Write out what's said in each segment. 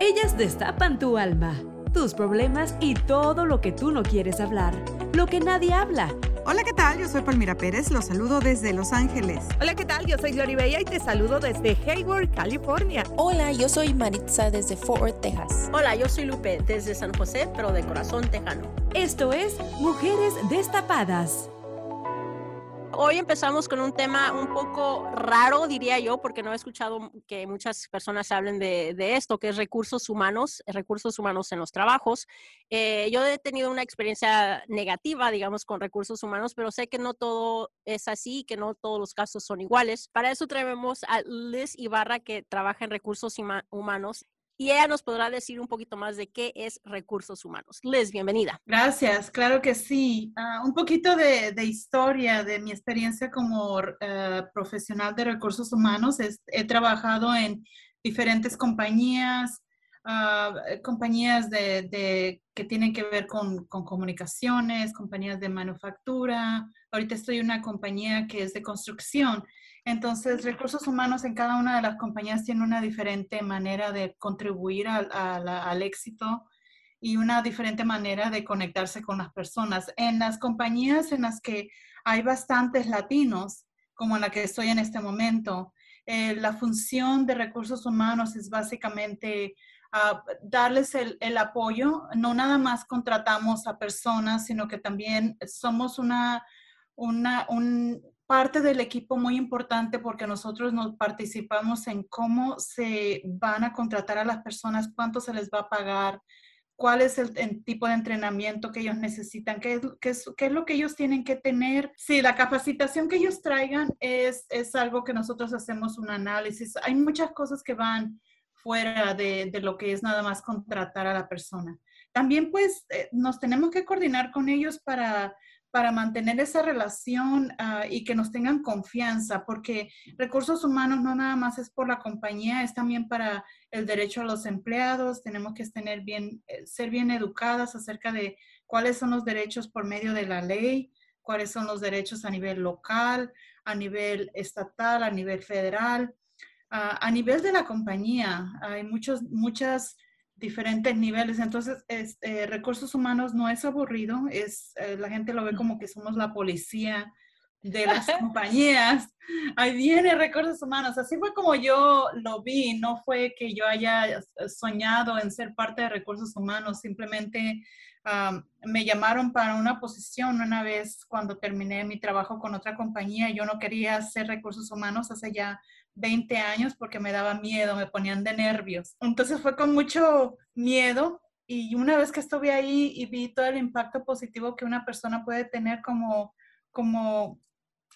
Ellas destapan tu alma, tus problemas y todo lo que tú no quieres hablar, lo que nadie habla. Hola, ¿qué tal? Yo soy Palmira Pérez, los saludo desde Los Ángeles. Hola, ¿qué tal? Yo soy Gloria Bella y te saludo desde Hayward, California. Hola, yo soy Maritza desde Fort Worth, Texas. Hola, yo soy Lupe desde San José, pero de corazón tejano. Esto es Mujeres Destapadas. Hoy empezamos con un tema un poco raro, diría yo, porque no he escuchado que muchas personas hablen de, esto, que es recursos humanos, recursos humanos en los trabajos. Eh, yo he tenido una experiencia negativa, digamos, con recursos humanos, pero sé que no todo es así, que no todos los casos son iguales. Para eso traemos a Liz Ibarra, que trabaja en recursos humanos y ella nos podrá decir un poquito más de qué es recursos humanos. Liz, bienvenida. Gracias, claro que sí. Ah, un poquito de, historia de mi experiencia como eh, profesional de recursos humanos. he trabajado en diferentes compañías, ah, compañías de, que tienen que ver con, con, comunicaciones, compañías de manufactura. Ahorita estoy en una compañía que es de construcción. Entonces, recursos humanos en cada una de las compañías tiene una diferente manera de contribuir al, éxito y una diferente manera de conectarse con las personas. En las compañías en las que hay bastantes latinos, como en la que estoy en este momento, eh, la función de recursos humanos es básicamente ah, darles el, apoyo. No nada más contratamos a personas, sino que también somos una, una, un, parte del equipo muy importante porque nosotros nos participamos en cómo se van a contratar a las personas, cuánto se les va a pagar, cuál es el, tipo de entrenamiento que ellos necesitan, qué es, lo que ellos tienen que tener. Sí, la capacitación que ellos traigan es algo que nosotros hacemos un análisis. Hay muchas cosas que van fuera de, de lo que es nada más contratar a la persona. También pues eh, nos tenemos que coordinar con ellos para para mantener esa relación ah, y que nos tengan confianza, porque recursos humanos no nada más es por la compañía, es también para el derecho a los empleados, tenemos que tener bien, eh, ser bien educadas acerca de cuáles son los derechos por medio de la ley, cuáles son los derechos a nivel local, a nivel estatal, a nivel federal. Ah, a nivel de la compañía, hay muchos, muchas diferentes niveles. Entonces, este, recursos humanos no es aburrido, es, eh, la gente lo ve como que somos la policía de las compañías. Ahí viene recursos humanos. Así fue como yo lo vi, no fue que yo haya soñado en ser parte de recursos humanos, simplemente me llamaron para una posición una vez cuando terminé mi trabajo con otra compañía. Yo no quería hacer recursos humanos hace ya 20 años porque me daba miedo, me ponían de nervios. Entonces fue con mucho miedo y una vez que estuve ahí y vi todo el impacto positivo que una persona puede tener como, como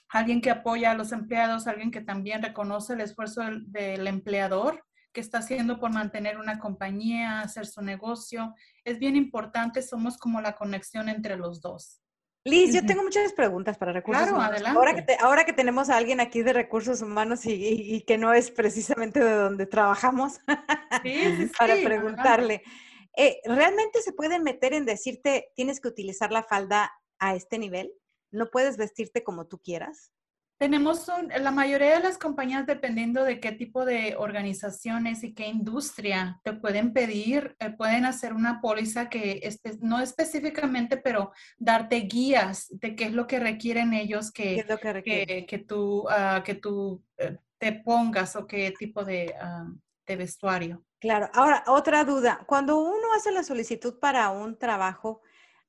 alguien que apoya a los empleados, alguien que también reconoce el esfuerzo del, empleador que está haciendo por mantener una compañía, hacer su negocio. Es bien importante, somos como la conexión entre los dos. Liz, yo tengo muchas preguntas para recursos claro, humanos. Ahora que, ahora que tenemos a alguien aquí de recursos humanos y, que no es precisamente de donde trabajamos, para preguntarle, eh, ¿realmente se pueden meter en decirte tienes que utilizar la falda a este nivel? ¿No puedes vestirte como tú quieras? Tenemos la mayoría de las compañías, dependiendo de qué tipo de organizaciones y qué industria te pueden pedir, eh, pueden hacer una póliza que no específicamente, pero darte guías de qué es lo que requieren ellos que, que, tú, ah, que tú eh, te pongas o qué tipo de, ah, de vestuario. Claro. Ahora, otra duda. Cuando uno hace la solicitud para un trabajo,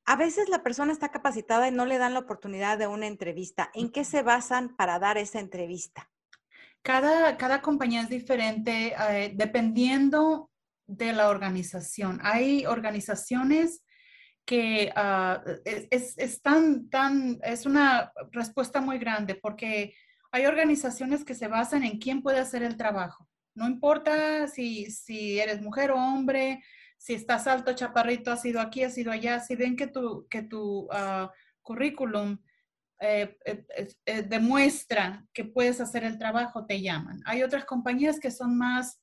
a veces la persona está capacitada y no le dan la oportunidad de una entrevista. ¿En qué se basan para dar esa entrevista? Cada, cada compañía es diferente eh, dependiendo de la organización. Hay organizaciones que ah, es, tan, tan, es una respuesta muy grande porque hay organizaciones que se basan en quién puede hacer el trabajo. No importa si, si eres mujer o hombre, si estás alto, chaparrito, has ido aquí, has ido allá, si ven que tu, que tu ah, currículum eh, eh, eh, demuestra que puedes hacer el trabajo, te llaman. Hay otras compañías que son más,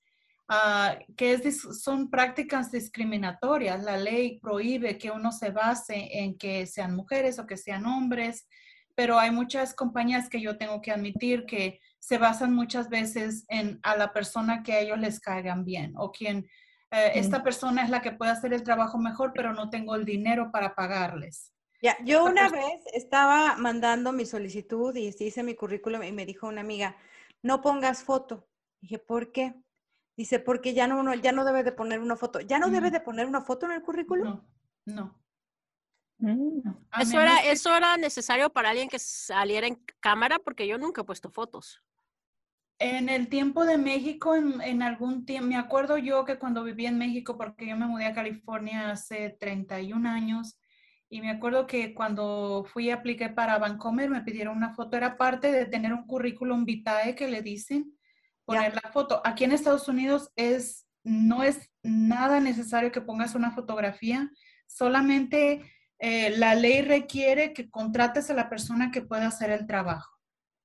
ah, que son prácticas discriminatorias. La ley prohíbe que uno se base en que sean mujeres o que sean hombres, pero hay muchas compañías que yo tengo que admitir que se basan muchas veces en a la persona que a ellos les caigan bien o quien eh, esta persona es la que puede hacer el trabajo mejor, pero no tengo el dinero para pagarles. Ya, yo una vez estaba mandando mi solicitud y hice mi currículum y me dijo una amiga, no pongas foto. Dije, ¿por qué? Dice, porque ya no, uno, ya no debe de poner una foto. ¿Ya no debe de poner una foto en el currículum? No, no. Mm. Eso, era, eso era necesario para alguien que saliera en cámara porque yo nunca he puesto fotos. En el tiempo de México, en, en, algún tiempo, me acuerdo yo que cuando vivía en México, porque yo me mudé a California hace 31 años, y me acuerdo que cuando fui a aplicar para Vancomer me pidieron una foto, era parte de tener un currículum vitae que le dicen, poner la foto. Aquí en Estados Unidos es, no es nada necesario que pongas una fotografía, solamente eh, la ley requiere que contrates a la persona que pueda hacer el trabajo.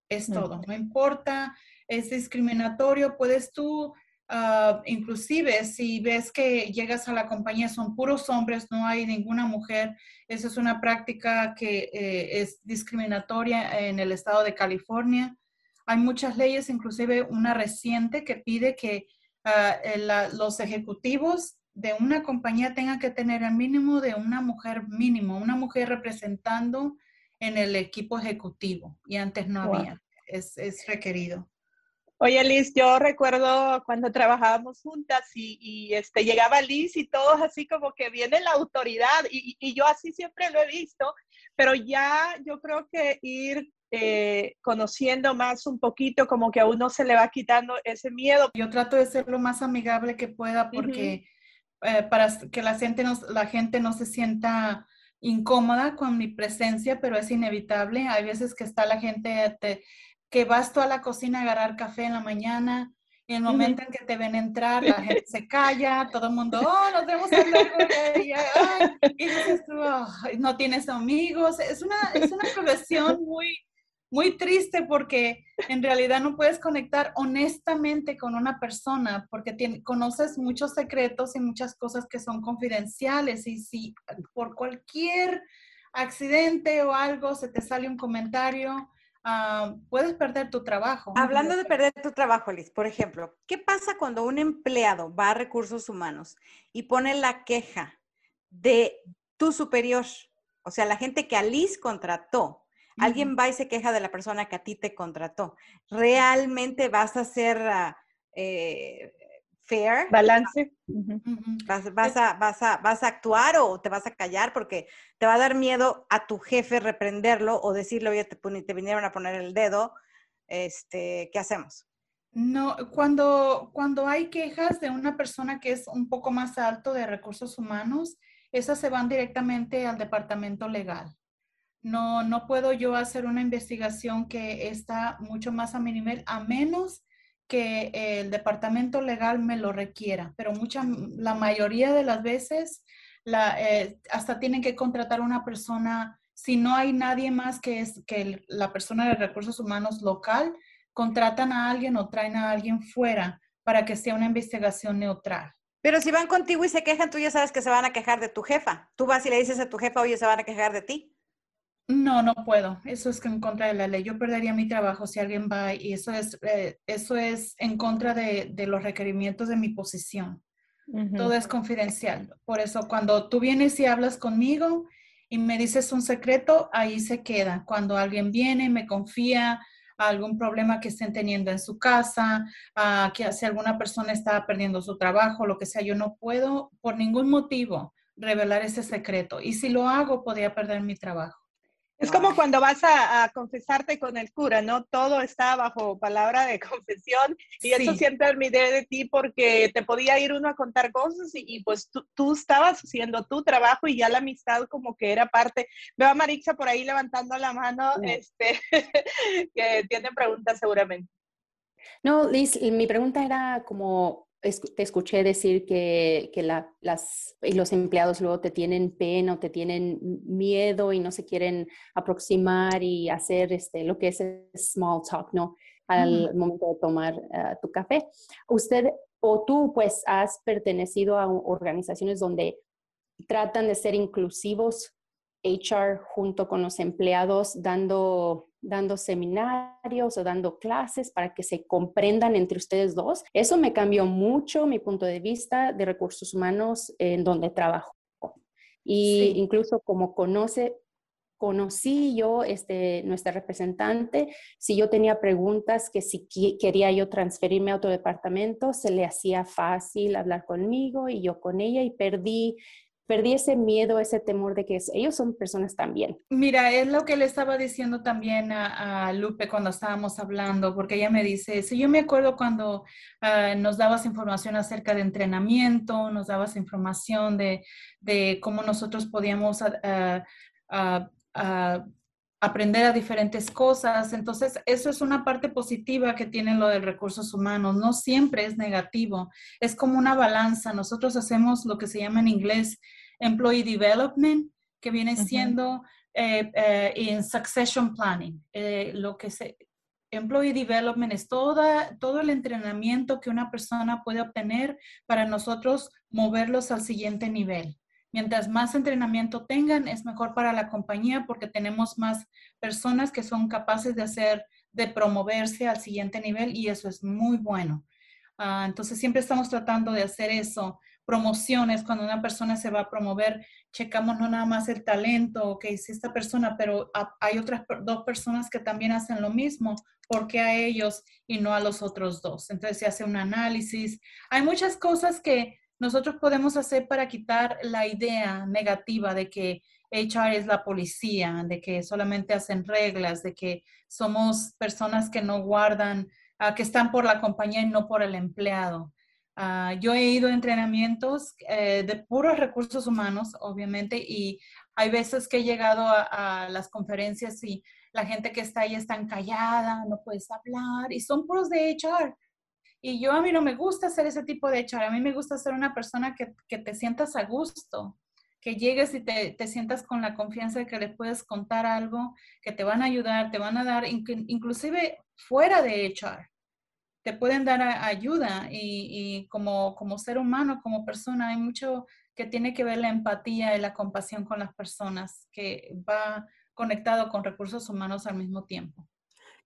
Es todo, no importa, es discriminatorio, puedes tú Ah, inclusive si ves que llegas a la compañía, son puros hombres, no hay ninguna mujer, esa es una práctica que eh, es discriminatoria en el estado de California. Hay muchas leyes, inclusive una reciente que pide que ah, los ejecutivos de una compañía tengan que tener el mínimo de una mujer mínimo, una mujer representando en el equipo ejecutivo y antes no había, es, es requerido. Oye, Liz, yo recuerdo cuando trabajábamos juntas y, este, llegaba Liz y todos así como que viene la autoridad y, yo así siempre lo he visto, pero ya yo creo que ir eh, conociendo más un poquito, como que a uno se le va quitando ese miedo. Yo trato de ser lo más amigable que pueda porque eh, para que la gente, no, la gente no se sienta incómoda con mi presencia, pero es inevitable. Hay veces que está la gente, te, que vas tú a la cocina a agarrar café en la mañana y el momento en que te ven entrar, la gente se calla, todo el mundo, oh, nos vemos con ella, y dices tú, no tienes amigos. Es una, es una profesión muy, muy triste porque en realidad no puedes conectar honestamente con una persona porque conoces muchos secretos y muchas cosas que son confidenciales y si por cualquier accidente o algo se te sale un comentario, Ah, puedes perder tu trabajo. Hablando de perder tu trabajo, Liz, por ejemplo, ¿qué pasa cuando un empleado va a recursos humanos y pone la queja de tu superior? O sea, la gente que a Liz contrató. Alguien va y se queja de la persona que a ti te contrató. ¿Realmente vas a ser ah, eh, fair. Balance. Vas, vas, a, vas, a, vas a actuar o te vas a callar porque te va a dar miedo a tu jefe reprenderlo o decirle, oye, te, te vinieron a poner el dedo, este, ¿qué hacemos? No, cuando, cuando hay quejas de una persona que es un poco más alto de recursos humanos, esas se van directamente al departamento legal. No, no puedo yo hacer una investigación que está mucho más a mi nivel, a menos que el departamento legal me lo requiera, pero mucha, la mayoría de las veces la, eh, hasta tienen que contratar una persona, si no hay nadie más que es que la persona de recursos humanos local, contratan a alguien o traen a alguien fuera para que sea una investigación neutral. Pero si van contigo y se quejan, tú ya sabes que se van a quejar de tu jefa. Tú vas y le dices a tu jefa, oye, se van a quejar de ti. No, no puedo. Eso es en contra de la ley. Yo perdería mi trabajo si alguien va y eso es, eh, eso es en contra de, los requerimientos de mi posición. Todo es confidencial. Por eso cuando tú vienes y hablas conmigo y me dices un secreto, ahí se queda. Cuando alguien viene, me confía algún problema que estén teniendo en su casa, que si alguna persona está perdiendo su trabajo, lo que sea, yo no puedo por ningún motivo revelar ese secreto. Y si lo hago, podría perder mi trabajo. Es como cuando vas a, confesarte con el cura, ¿no? Todo está bajo palabra de confesión y eso siempre admiré de ti porque te podía ir uno a contar cosas y, pues tú, estabas haciendo tu trabajo y ya la amistad como que era parte. Veo a Marixa por ahí levantando la mano, este, que tiene preguntas seguramente. No, Liz, mi pregunta era como te escuché decir que, que las, y los empleados luego te tienen pena o te tienen miedo y no se quieren aproximar y hacer este, lo que es small talk, ¿no? Al momento de tomar ah, tu café. Usted o tú pues has pertenecido a organizaciones donde tratan de ser inclusivos HR junto con los empleados, dando dando seminarios o dando clases para que se comprendan entre ustedes dos. Eso me cambió mucho mi punto de vista de recursos humanos en donde trabajo. Y incluso como conoce, conocí yo este, nuestra representante, si yo tenía preguntas que si quería yo transferirme a otro departamento, se le hacía fácil hablar conmigo y yo con ella y perdí perdí ese miedo, ese temor de que ellos son personas también. Mira, es lo que le estaba diciendo también a, Lupe cuando estábamos hablando, porque ella me dice, si yo me acuerdo cuando ah, nos dabas información acerca de entrenamiento, nos dabas información de, cómo nosotros podíamos ah, aprender a diferentes cosas. Entonces, eso es una parte positiva que tiene lo de recursos humanos. No siempre es negativo, es como una balanza. Nosotros hacemos lo que se llama en inglés employee development, que viene siendo en eh, eh, succession planning. Eh, lo que se, employee development es toda, todo el entrenamiento que una persona puede obtener para nosotros moverlos al siguiente nivel. Mientras más entrenamiento tengan, es mejor para la compañía porque tenemos más personas que son capaces de hacer, de promoverse al siguiente nivel y eso es muy bueno. Ah, entonces, siempre estamos tratando de hacer eso. Promociones, cuando una persona se va a promover, checamos no nada más el talento, ok, si esta persona, pero hay otras dos personas que también hacen lo mismo, ¿por qué a ellos y no a los otros dos? Entonces, se hace un análisis. Hay muchas cosas que nosotros podemos hacer para quitar la idea negativa de que HR es la policía, de que solamente hacen reglas, de que somos personas que no guardan, ah, que están por la compañía y no por el empleado. Ah, yo he ido a entrenamientos eh, de puros recursos humanos, obviamente, y hay veces que he llegado a, a, las conferencias y la gente que está ahí está callada, no puedes hablar, y son puros de HR. Y yo a mí no me gusta hacer ese tipo de hecho, a mí me gusta ser una persona que, que te sientas a gusto, que llegues y te, te, sientas con la confianza de que le puedes contar algo, que te van a ayudar, te van a dar, inclusive fuera de echar, te pueden dar ayuda y, y, como, como ser humano, como persona, hay mucho que tiene que ver la empatía y la compasión con las personas, que va conectado con recursos humanos al mismo tiempo.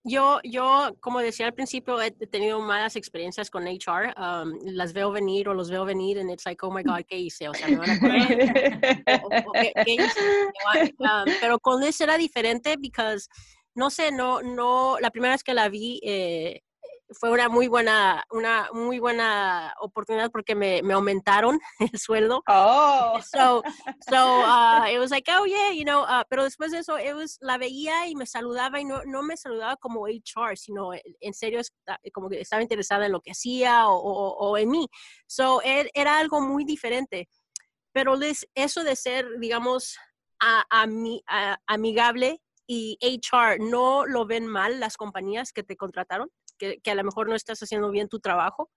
Yo, yo, como decía al principio, he tenido malas experiencias con HR. Um, las veo venir o los veo venir y it's like, oh my God, ¿qué hice? O sea, me van a ¿qué, hice? Um, pero con Liz era diferente porque, no sé, no, no, la primera vez que la vi, eh, fue una muy buena, una muy buena oportunidad porque me, me aumentaron el sueldo. Oh. So, so uh, it was like, oh yeah, you know, uh, pero después de eso, it was, la veía y me saludaba y no, no me saludaba como HR, sino en serio como que estaba interesada en lo que hacía o, o, o en mí. So, er, era algo muy diferente. Pero les, eso de ser, digamos, a, a, a, amigable y HR, ¿no lo ven mal las compañías que te contrataron? Que, a lo mejor no estás haciendo bien tu trabajo?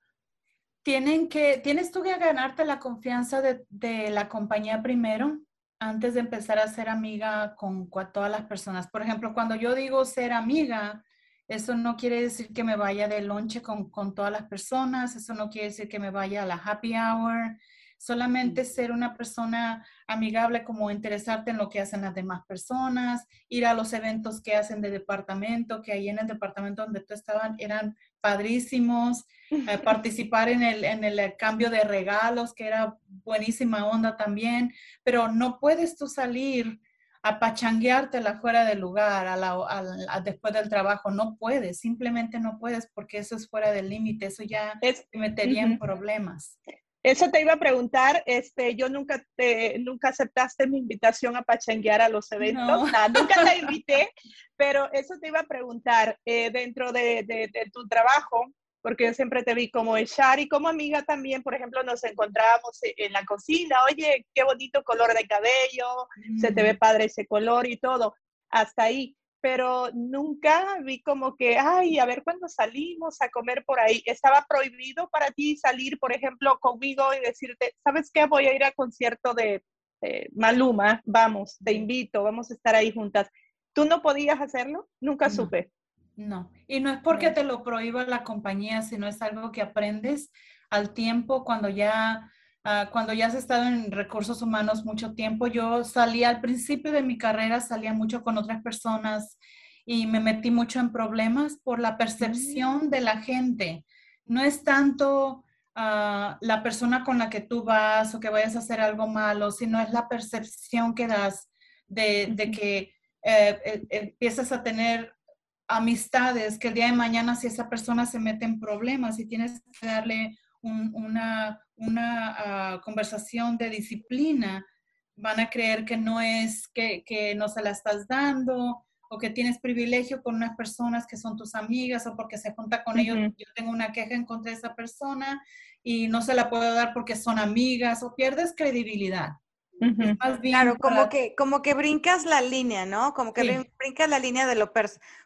Tienen que, tienes tú que ganarte la confianza de, la compañía primero antes de empezar a ser amiga con, con, todas las personas. Por ejemplo, cuando yo digo ser amiga, eso no quiere decir que me vaya de lonche con, con todas las personas, eso no quiere decir que me vaya a la happy hour, solamente ser una persona amigable como interesarte en lo que hacen las demás personas, ir a los eventos que hacen de departamento, que ahí en el departamento donde tú estabas eran padrísimos, eh, participar en el, en el cambio de regalos, que era buenísima onda también, pero no puedes tú salir a pachangueártela fuera del lugar, a la, después del trabajo. No puedes, simplemente no puedes porque eso es fuera del límite, eso ya te metería en problemas. Eso te iba a preguntar, este, yo nunca te, nunca aceptaste mi invitación a pachanguear a los eventos, no. nunca te invité, pero eso te iba a preguntar, eh, dentro de, de, tu trabajo, porque yo siempre te vi como echar y como amiga también, por ejemplo, nos encontrábamos e, en la cocina, oye, qué bonito color de cabello, se te ve mm. padre ese color y todo, hasta ahí pero nunca vi como que, ay, a ver cuándo salimos a comer por ahí. ¿Estaba prohibido para ti salir, por ejemplo, conmigo y decirte, ¿sabes qué? Voy a ir a concierto de, Maluma, vamos, te invito, vamos a estar ahí juntas. ¿Tú no podías hacerlo? Nunca supe. No, y no es porque te lo prohíba la compañía, sino es algo que aprendes al tiempo cuando ya Ah, cuando ya has estado en recursos humanos mucho tiempo, yo salía al principio de mi carrera, salía mucho con otras personas y me metí mucho en problemas por la percepción de la gente. No es tanto ah, la persona con la que tú vas o que vayas a hacer algo malo, sino es la percepción que das de, que eh, eh, empiezas a tener amistades que el día de mañana si esa persona se mete en problemas y tienes que darle una, una ah, conversación de disciplina, van a creer que no es, que, que, no se la estás dando o que tienes privilegio con unas personas que son tus amigas o porque se junta con ellos. Yo tengo una queja en contra de esa persona y no se la puedo dar porque son amigas o pierdes credibilidad. claro, como, que, como que brincas la línea, ¿no? Como que brincas la línea de lo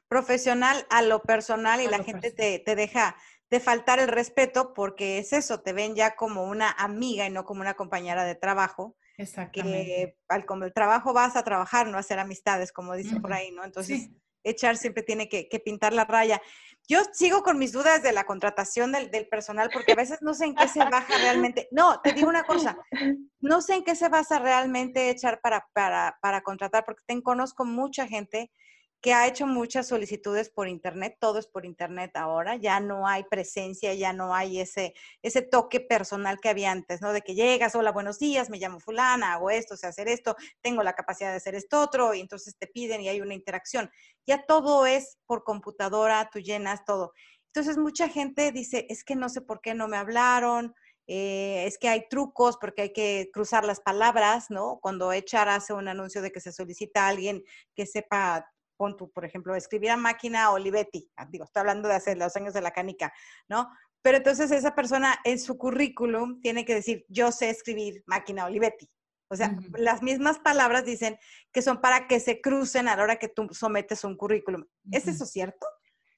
profesional a lo personal y la gente te, te, deja de faltar el respeto porque es eso, te ven ya como una amiga y no como una compañera de trabajo. Exactamente. al como el trabajo vas a trabajar, no a hacer amistades, como dicen por ahí, ¿no? Entonces, echar siempre tiene que, pintar la raya. Yo sigo con mis dudas de la contratación del, personal porque a veces no sé en qué se baja realmente. No, te digo una cosa, no sé en qué se basa realmente echar para, para, para contratar, porque te conozco mucha gente que ha hecho muchas solicitudes por internet, todo es por internet ahora, ya no hay presencia, ya no hay ese, ese toque personal que había antes, ¿no? De que llegas, hola, buenos días, me llamo fulana, hago esto, sé hacer esto, tengo la capacidad de hacer esto otro, y entonces te piden y hay una interacción. Ya todo es por computadora, tú llenas todo. Entonces mucha gente dice, es que no sé por qué no me hablaron, eh, es que hay trucos porque hay que cruzar las palabras, ¿no? Cuando Echar hace un anuncio de que se solicita a alguien que sepa pon tú, por ejemplo, escribir a máquina Olivetti, ah, digo, estoy hablando de hace los años de la canica, ¿no? Pero entonces esa persona en su currículum tiene que decir, yo sé escribir máquina Olivetti. O sea, las mismas palabras dicen que son para que se crucen a la hora que tú sometes un currículum. ¿Es eso cierto?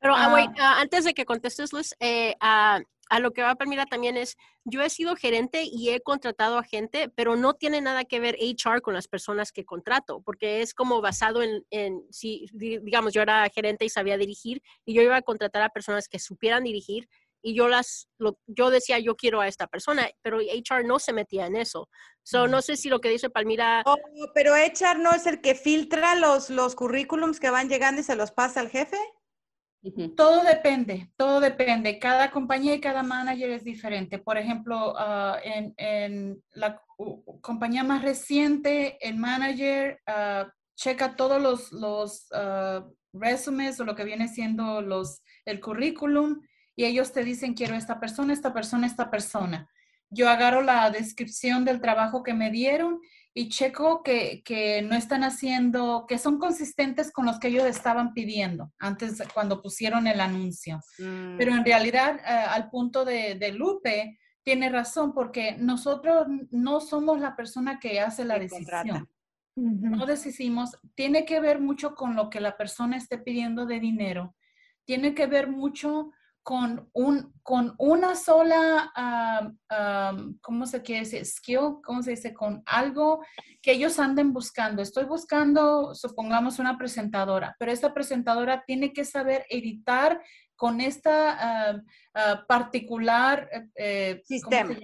Pero ah, ah, antes de que contestes, Luis, eh, a lo que va a permitir también es, yo he sido gerente y he contratado a gente, pero no tiene nada que ver HR con las personas que contrato, porque es como basado en, si, digamos, yo era gerente y sabía dirigir y yo iba a contratar a personas que supieran dirigir y yo las, yo decía, yo quiero a esta persona, pero HR no se metía en eso. So, no sé si lo que dice Palmira... Oh, pero HR no es el que filtra los, los currículums que van llegando y se los pasa al jefe. Todo depende, todo depende. Cada compañía y cada manager es diferente. Por ejemplo, ah, en, la compañía más reciente, el manager ah, checa todos los, los uh, o lo que viene siendo los, el currículum y ellos te dicen quiero esta persona, esta persona, esta persona. Yo agarro la descripción del trabajo que me dieron y checo que, que, no están haciendo, que son consistentes con los que ellos estaban pidiendo antes cuando pusieron el anuncio. Mm. Pero en realidad, eh, al punto de, de, Lupe, tiene razón porque nosotros no somos la persona que hace la decisión. No decidimos, tiene que ver mucho con lo que la persona esté pidiendo de dinero, tiene que ver mucho con, un, con una sola, ¿cómo se quiere decir? Skill, ¿cómo se dice? Con algo que ellos anden buscando. Estoy buscando, supongamos, una presentadora, pero esta presentadora tiene que saber editar con esta particular eh, sistema.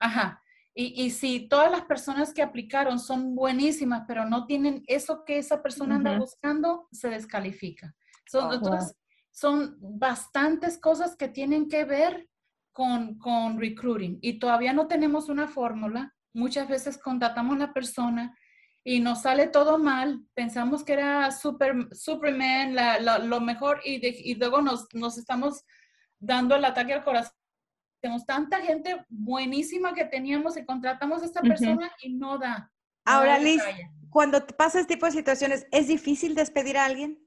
Ajá. Y, y, si todas las personas que aplicaron son buenísimas, pero no tienen eso que esa persona anda buscando, se descalifica. Oh, entonces, son bastantes cosas que tienen que ver con, con recruiting y todavía no tenemos una fórmula. Muchas veces contratamos a la persona y nos sale todo mal, pensamos que era super, Superman, lo mejor, y, y luego nos, nos, estamos dando el ataque al corazón. Tenemos tanta gente buenísima que teníamos y contratamos a esta persona y no da. Ahora, Liz, cuando pasa este tipo de situaciones, ¿es difícil despedir a alguien?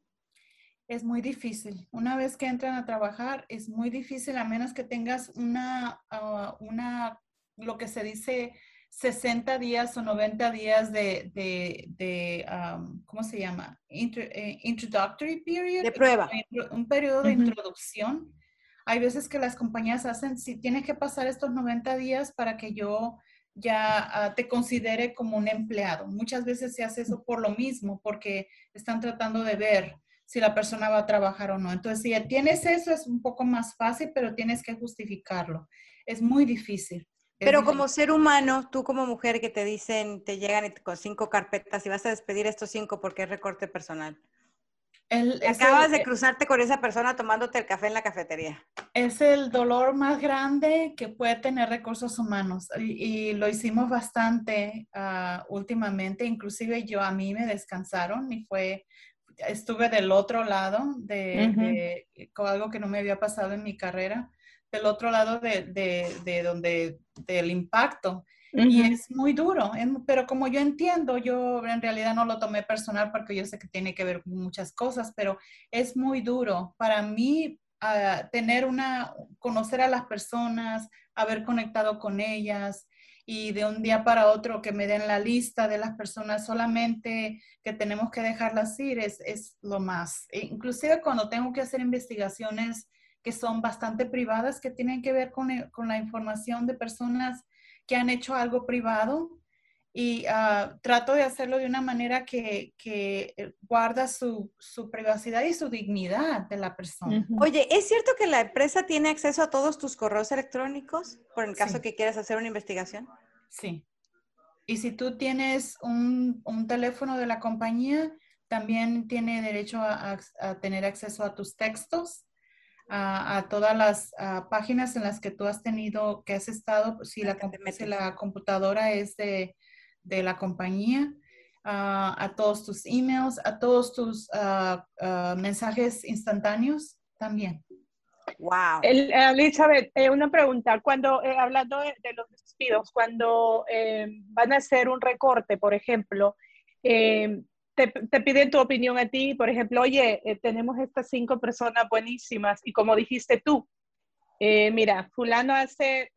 Es muy difícil. Una vez que entran a trabajar, es muy difícil a menos que tengas una, ah, una lo que se dice 60 días o 90 días de, de, ¿cómo se llama? Eh, introductory period. De prueba. Un periodo de introducción. Hay veces que las compañías hacen, si tienes que pasar estos 90 días para que yo ya ah, te considere como un empleado. Muchas veces se hace eso por lo mismo, porque están tratando de ver si la persona va a trabajar o no. Entonces, si tienes eso, es un poco más fácil, pero tienes que justificarlo. Es muy difícil. pero como ser humano, tú como mujer que te dicen, te llegan con cinco carpetas y vas a despedir estos cinco porque es recorte personal. Acabas de cruzarte con esa persona tomándote el café en la cafetería. Es el dolor más grande que puede tener recursos humanos y, lo hicimos bastante ah, últimamente. Inclusive yo a mí me descansaron y fue, estuve del otro lado de, con algo que no me había pasado en mi carrera, del otro lado de, de donde, del impacto. Y es muy duro, pero como yo entiendo, yo en realidad no lo tomé personal porque yo sé que tiene que ver con muchas cosas, pero es muy duro para mí uh, tener una, conocer a las personas, haber conectado con ellas y de un día para otro que me den la lista de las personas solamente que tenemos que dejarlas ir es, es lo más. E inclusive cuando tengo que hacer investigaciones que son bastante privadas, que tienen que ver con, con la información de personas que han hecho algo privado y ah, trato de hacerlo de una manera que, que eh, guarda su, su, privacidad y su dignidad de la persona. Oye, ¿es cierto que la empresa tiene acceso a todos tus correos electrónicos por el caso que quieras hacer una investigación? Sí. Y si tú tienes un, un teléfono de la compañía, también tiene derecho a, a tener acceso a tus textos a, todas las páginas en las que tú has tenido, que has estado, si la, la computadora es de, de la compañía, a todos tus emails, a todos tus mensajes instantáneos también. Wow. Elizabeth, eh, una pregunta. Cuando, eh, hablando de, los despidos, cuando eh, van a hacer un recorte, por ejemplo, te, piden tu opinión a ti, por ejemplo, oye, eh, tenemos estas cinco personas buenísimas y como dijiste tú, eh, mira, fulano hace,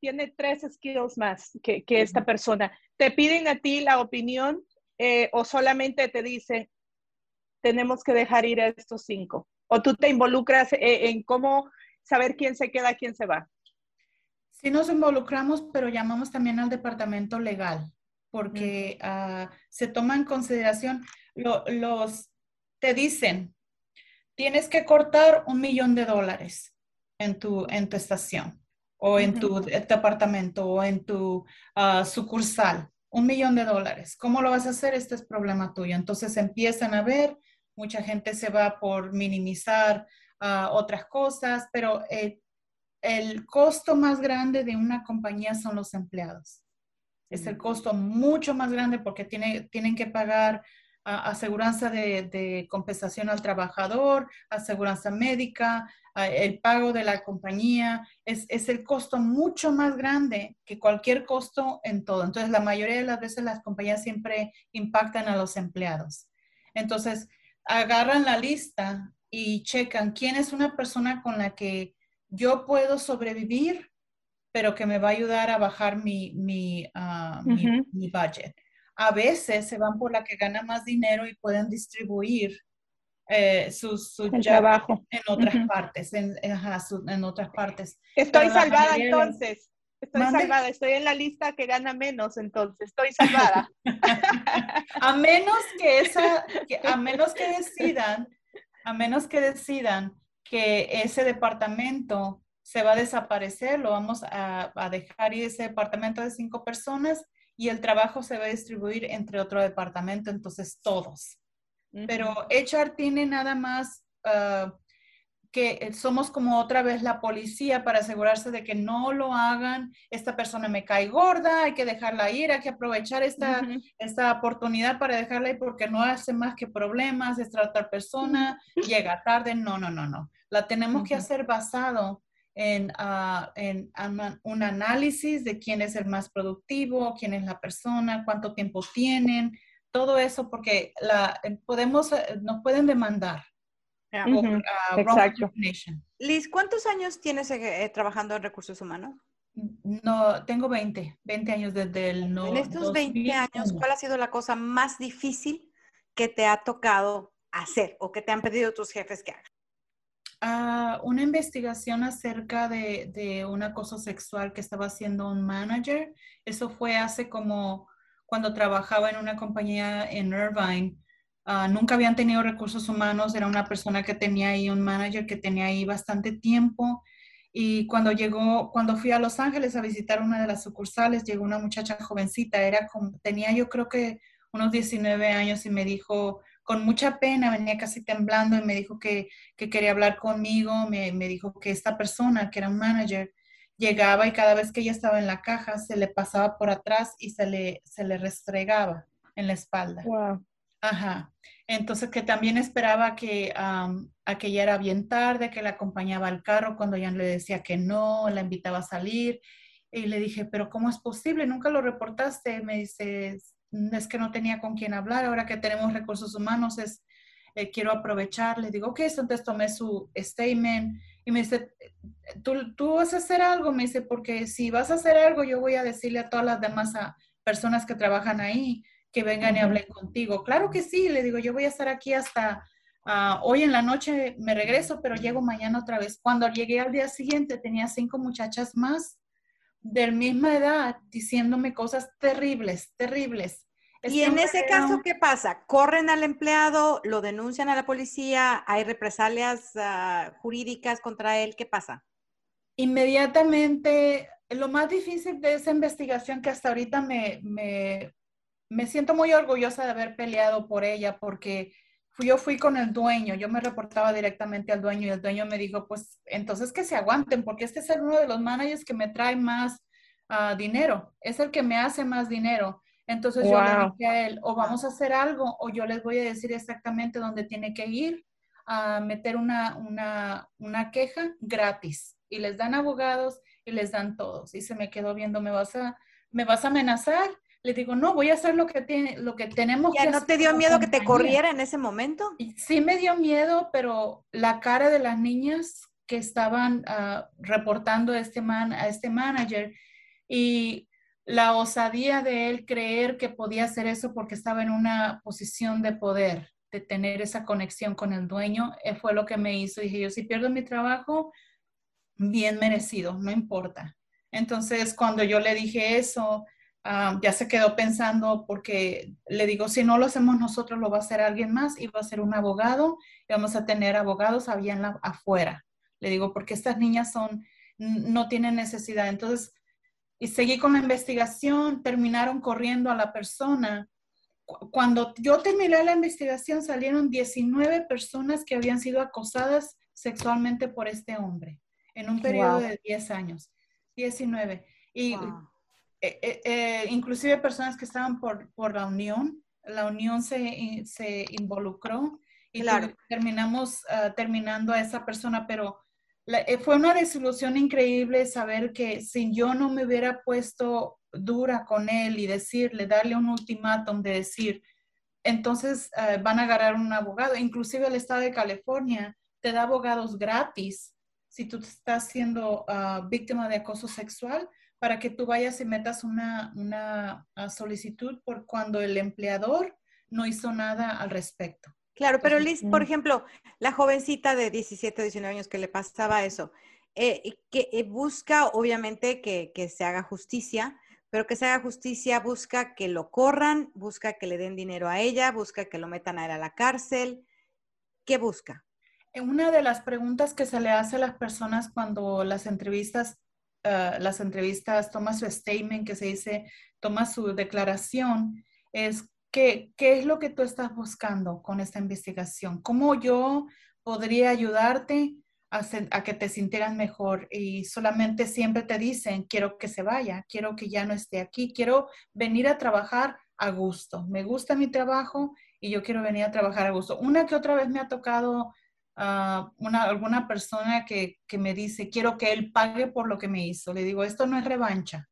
tiene tres skills más que, que esta persona. ¿Te piden a ti la opinión eh, o solamente te dicen, tenemos que dejar ir a estos cinco? ¿O tú te involucras en cómo saber quién se queda, quién se va? Sí nos involucramos, pero llamamos también al departamento legal porque ah, se toma en consideración, los, te dicen, tienes que cortar un millón de dólares en tu, en tu estación o en tu departamento o en tu ah, sucursal, un millón de dólares. ¿Cómo lo vas a hacer? Este es problema tuyo. Entonces empiezan a ver, mucha gente se va por minimizar ah, otras cosas, pero eh, el costo más grande de una compañía son los empleados es el costo mucho más grande porque tiene, tienen que pagar uh, aseguranza de, compensación al trabajador, aseguranza médica, el pago de la compañía, es, es, el costo mucho más grande que cualquier costo en todo. Entonces, la mayoría de las veces las compañías siempre impactan a los empleados. Entonces, agarran la lista y checan quién es una persona con la que yo puedo sobrevivir pero que me va a ayudar a bajar mi, mi, ah, mi, budget. A veces se van por la que gana más dinero y pueden distribuir eh, su, trabajo en otras partes, en, en, otras partes. Estoy salvada entonces. Estoy salvada, estoy en la lista que gana menos, entonces estoy salvada. a menos que esa, a menos que decidan, a menos que decidan que ese departamento se va a desaparecer, lo vamos a, dejar ir ese departamento de cinco personas y el trabajo se va a distribuir entre otro departamento, entonces todos. Pero HR tiene nada más ah, que somos como otra vez la policía para asegurarse de que no lo hagan. Esta persona me cae gorda, hay que dejarla ir, hay que aprovechar esta, esta oportunidad para dejarla ir porque no hace más que problemas, esta otra persona llega tarde. No, no, no, no. La tenemos que hacer basado en, ah, en, un análisis de quién es el más productivo, quién es la persona, cuánto tiempo tienen, todo eso, porque la, podemos, eh, nos pueden demandar. Ah, Liz, ¿cuántos años tienes eh, trabajando en recursos humanos? No, tengo 20, 20 años desde el no. En estos 20 años, ¿cuál ha sido la cosa más difícil que te ha tocado hacer o que te han pedido tus jefes que hagas? Una investigación acerca de, un acoso sexual que estaba haciendo un manager. Eso fue hace como cuando trabajaba en una compañía en Irvine. Ah, nunca habían tenido recursos humanos, era una persona que tenía ahí un manager que tenía ahí bastante tiempo. Y cuando llegó, cuando fui a Los Ángeles a visitar una de las sucursales, llegó una muchacha jovencita, era tenía yo creo que unos 19 años y me dijo, con mucha pena, venía casi temblando y me dijo que, quería hablar conmigo, me, me, dijo que esta persona, que era un manager, llegaba y cada vez que ella estaba en la caja se le pasaba por atrás y se le, se le restregaba en la espalda. Wow. Ajá. Entonces que también esperaba que, a que ya era bien tarde, que la acompañaba al carro cuando ya le decía que no, la invitaba a salir. Y le dije, pero ¿cómo es posible? Nunca lo reportaste. Me dice, es que no tenía con quién hablar. Ahora que tenemos recursos humanos, es, eh, quiero aprovechar. Le digo, ok, entonces tomé su statement y me dice, ¿Tú, tú vas a hacer algo, me dice, porque si vas a hacer algo, yo voy a decirle a todas las demás personas que trabajan ahí que vengan y hablen contigo. Claro que sí, le digo, yo voy a estar aquí hasta ah, hoy en la noche, me regreso, pero llego mañana otra vez. Cuando llegué al día siguiente, tenía cinco muchachas más de misma edad diciéndome cosas terribles, terribles. y en ese caso, ¿qué pasa? ¿Corren al empleado? ¿Lo denuncian a la policía? ¿Hay represalias ah, jurídicas contra él? ¿Qué pasa? Inmediatamente, lo más difícil de esa investigación que hasta ahorita me, me, me siento muy orgullosa de haber peleado por ella porque yo fui con el dueño, yo me reportaba directamente al dueño y el dueño me dijo, pues entonces que se aguanten porque este es uno de los managers que me trae más ah, dinero, es el que me hace más dinero. Entonces yo le dije a él, o vamos a hacer algo o yo les voy a decir exactamente dónde tiene que ir a meter una, una, una queja gratis. Y les dan abogados y les dan todos. Y se me quedó viendo, ¿me vas a, me vas a amenazar? Le digo, no, voy a hacer lo que, tiene, lo que tenemos ¿Ya no te dio miedo que te corriera en ese momento? Sí me dio miedo, pero la cara de las niñas que estaban ah, reportando a este, man, a este manager y la osadía de él creer que podía hacer eso porque estaba en una posición de poder, de tener esa conexión con el dueño, eh, fue lo que me hizo. Dije, yo si pierdo mi trabajo, bien merecido, no importa. Entonces, cuando yo le dije eso, Ah, ya se quedó pensando porque le digo, si no lo hacemos nosotros, lo va a hacer alguien más y va a ser un abogado y vamos a tener abogados allá afuera. Le digo, porque estas niñas son, no tienen necesidad. Entonces, y seguí con la investigación, terminaron corriendo a la persona. Cuando yo terminé la investigación, salieron 19 personas que habían sido acosadas sexualmente por este hombre en un periodo de 10 años. 19. Y eh, eh, inclusive personas que estaban por, por la unión, la unión se, se involucró y terminamos uh, terminando a esa persona, pero fue una desilusión increíble saber que si yo no me hubiera puesto dura con él y decirle, darle un ultimátum de decir, entonces van a agarrar un abogado, inclusive el estado de California te da abogados gratis si tú estás siendo uh, víctima de acoso sexual para que tú vayas y metas una, una ah, solicitud por cuando el empleador no hizo nada al respecto. Claro, pero Liz, por ejemplo, la jovencita de 17 o 19 años que le pasaba eso, eh, que eh, busca obviamente que, que, se haga justicia, pero que se haga justicia busca que lo corran, busca que le den dinero a ella, busca que lo metan a él a la cárcel. ¿Qué busca? Una de las preguntas que se le hace a las personas cuando las entrevistas Ah, las entrevistas, toma su statement, que se dice, toma su declaración, es ¿qué, qué es lo que tú estás buscando con esta investigación? ¿Cómo yo podría ayudarte a, a, que te sintieras mejor? Y solamente siempre te dicen, quiero que se vaya, quiero que ya no esté aquí, quiero venir a trabajar a gusto. Me gusta mi trabajo y yo quiero venir a trabajar a gusto. Una que otra vez me ha tocado una, alguna persona que, que, me dice, quiero que él pague por lo que me hizo. Le digo, esto no es revancha.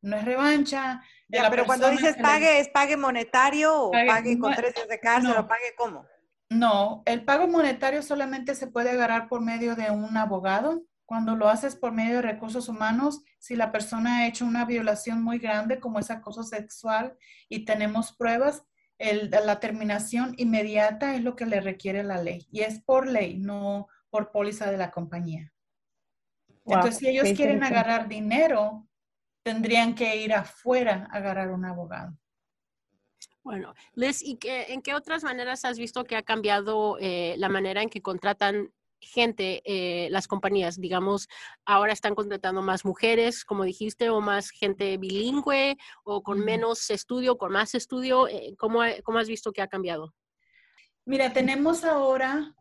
No es revancha. pero cuando dices pague, ¿es pague monetario o pague, con tres días de cárcel o pague cómo? No, el pago monetario solamente se puede agarrar por medio de un abogado. Cuando lo haces por medio de recursos humanos, si la persona ha hecho una violación muy grande como es acoso sexual y tenemos pruebas, la terminación inmediata es lo que le requiere la ley y es por ley, no por póliza de la compañía. Entonces, si ellos quieren agarrar dinero, tendrían que ir afuera a agarrar un abogado. Bueno, Liz, ¿y en qué otras maneras has visto que ha cambiado eh, la manera en que contratan gente, eh, las compañías, digamos, ahora están contratando más mujeres, como dijiste, o más gente bilingüe, o con menos estudio, con más estudio. Eh, ¿Cómo, ¿Cómo, has visto que ha cambiado? Mira, tenemos ahora,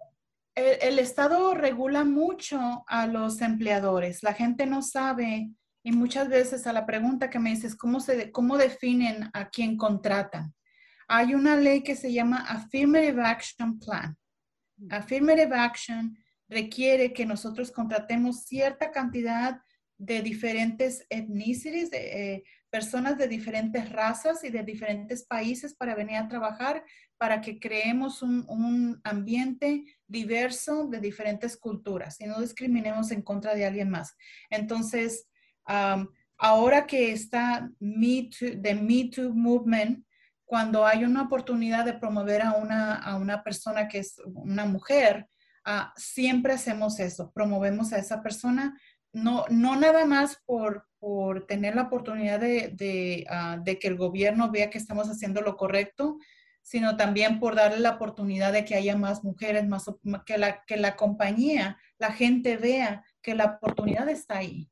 el, Estado regula mucho a los empleadores. La gente no sabe y muchas veces a la pregunta que me dices, ¿cómo, se, cómo definen a quién contratan? Hay una ley que se llama Affirmative Action Plan. Affirmative Action requiere que nosotros contratemos cierta cantidad de diferentes ethnicities, de, eh, personas de diferentes razas y de diferentes países para venir a trabajar, para que creemos un, ambiente diverso de diferentes culturas y no discriminemos en contra de alguien más. Entonces, ahora que está Me Too, Me Too Movement, cuando hay una oportunidad de promover a una, a una persona que es una mujer, ah, siempre hacemos eso, promovemos a esa persona, no, no nada más por, por tener la oportunidad de, ah, de, que el gobierno vea que estamos haciendo lo correcto, sino también por darle la oportunidad de que haya más mujeres, más, que, la, que la compañía, la gente vea que la oportunidad está ahí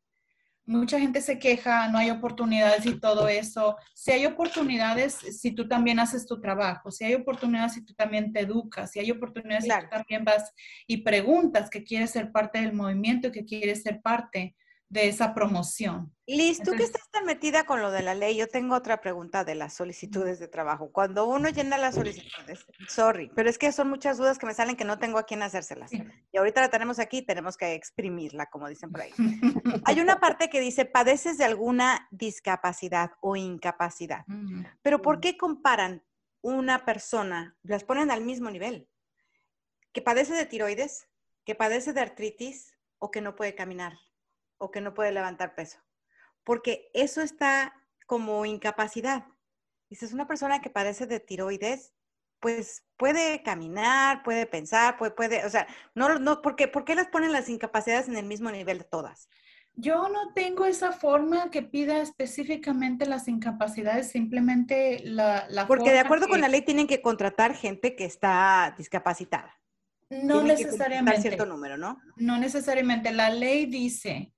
mucha gente se queja, no hay oportunidades y todo eso. Si hay oportunidades, si tú también haces tu trabajo, si hay oportunidades, si tú también te educas, si hay oportunidades, si tú también vas y preguntas que quieres ser parte del movimiento, que quieres ser parte de esa promoción. Liz, tú que estás tan metida con lo de la ley, yo tengo otra pregunta de las solicitudes de trabajo. Cuando uno llena las solicitudes, sorry, pero es que son muchas dudas que me salen que no tengo a quién hacérselas. Y ahorita la tenemos aquí, tenemos que exprimirla, como dicen por ahí. Hay una parte que dice, padeces de alguna discapacidad o incapacidad. Pero ¿por qué comparan una persona, las ponen al mismo nivel? Que padece de tiroides, que padece de artritis o que no puede caminar o que no puede levantar peso. Porque eso está como incapacidad. Dices, una persona que padece de tiroides, pues puede caminar, puede pensar, puede, puede o sea, no, no, ¿por qué, ¿por qué las ponen las incapacidades en el mismo nivel de todas? Yo no tengo esa forma que pida específicamente las incapacidades, simplemente la, la Porque de acuerdo con la ley tienen que contratar gente que está discapacitada. No necesariamente. cierto número, ¿no? No necesariamente. La ley dice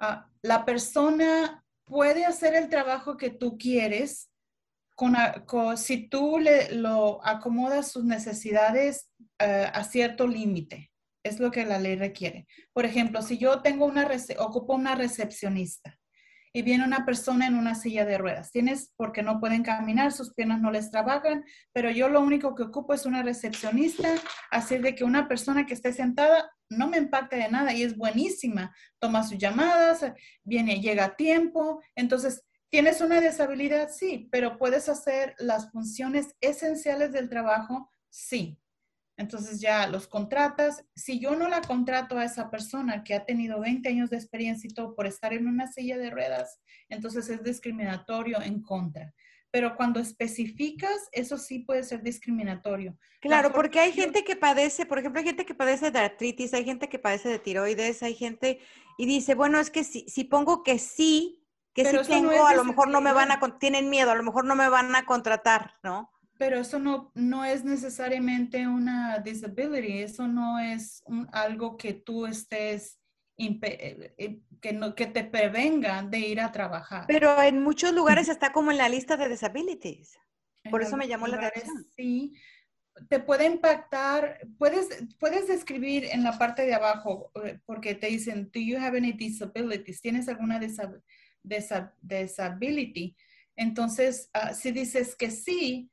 Ah, la persona puede hacer el trabajo que tú quieres con, si tú le, lo acomodas sus necesidades eh, a cierto límite. Es lo que la ley requiere. Por ejemplo, si yo tengo una, ocupo una recepcionista y viene una persona en una silla de ruedas. Tienes porque no pueden caminar, sus piernas no les trabajan, pero yo lo único que ocupo es una recepcionista, así de que una persona que esté sentada no me impacta de nada y es buenísima. Toma sus llamadas, viene, llega a tiempo. Entonces, ¿tienes una deshabilidad? Sí, pero puedes hacer las funciones esenciales del trabajo? Sí. Entonces ya los contratas. Si yo no la contrato a esa persona que ha tenido 20 años de experiencia y todo por estar en una silla de ruedas, entonces es discriminatorio en contra. Pero cuando especificas, eso sí puede ser discriminatorio. Claro, porque hay gente que padece, por ejemplo, hay gente que padece de artritis, hay gente que padece de tiroides, hay gente y dice, bueno, es que si, si pongo que sí, que sí tengo, a lo mejor no me van a, tienen miedo, a lo mejor no me van a contratar, ¿no? Pero eso no, no es necesariamente una disability, eso no es algo que tú estés, que, no, que te prevenga de ir a trabajar. Pero en muchos lugares está como en la lista de disabilities. Por eso me llamó la atención. Sí, te puede impactar, puedes, puedes describir en la parte de abajo, eh, porque te dicen, do you have any disabilities? ¿Tienes alguna disability? Entonces, ah, si dices que sí,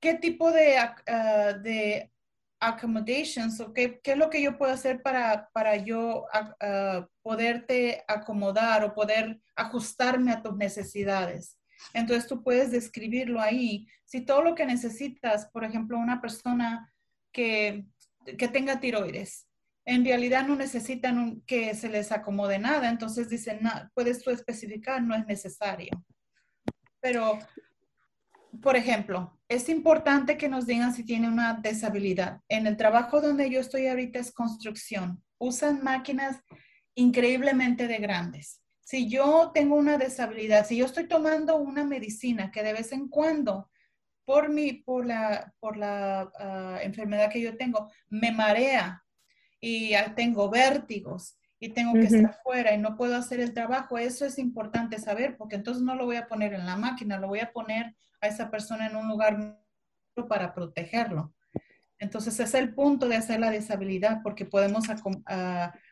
qué tipo de, uh, de accommodations o qué, es lo que yo puedo hacer para, para yo uh, poderte acomodar o poder ajustarme a tus necesidades. Entonces tú puedes describirlo ahí. Si todo lo que necesitas, por ejemplo, una persona que, que tenga tiroides, en realidad no necesitan que se les acomode nada, entonces dicen, no, puedes tú especificar, no es necesario. Pero por ejemplo, es importante que nos digan si tiene una deshabilidad. En el trabajo donde yo estoy ahorita es construcción. Usan máquinas increíblemente de grandes. Si yo tengo una deshabilidad, si yo estoy tomando una medicina que de vez en cuando, por, mi, por la, por la ah, enfermedad que yo tengo, me marea y tengo vértigos y tengo que estar fuera y no puedo hacer el trabajo, eso es importante saber porque entonces no lo voy a poner en la máquina, lo voy a poner a esa persona en un lugar para protegerlo. Entonces es el punto de hacer la deshabilidad porque podemos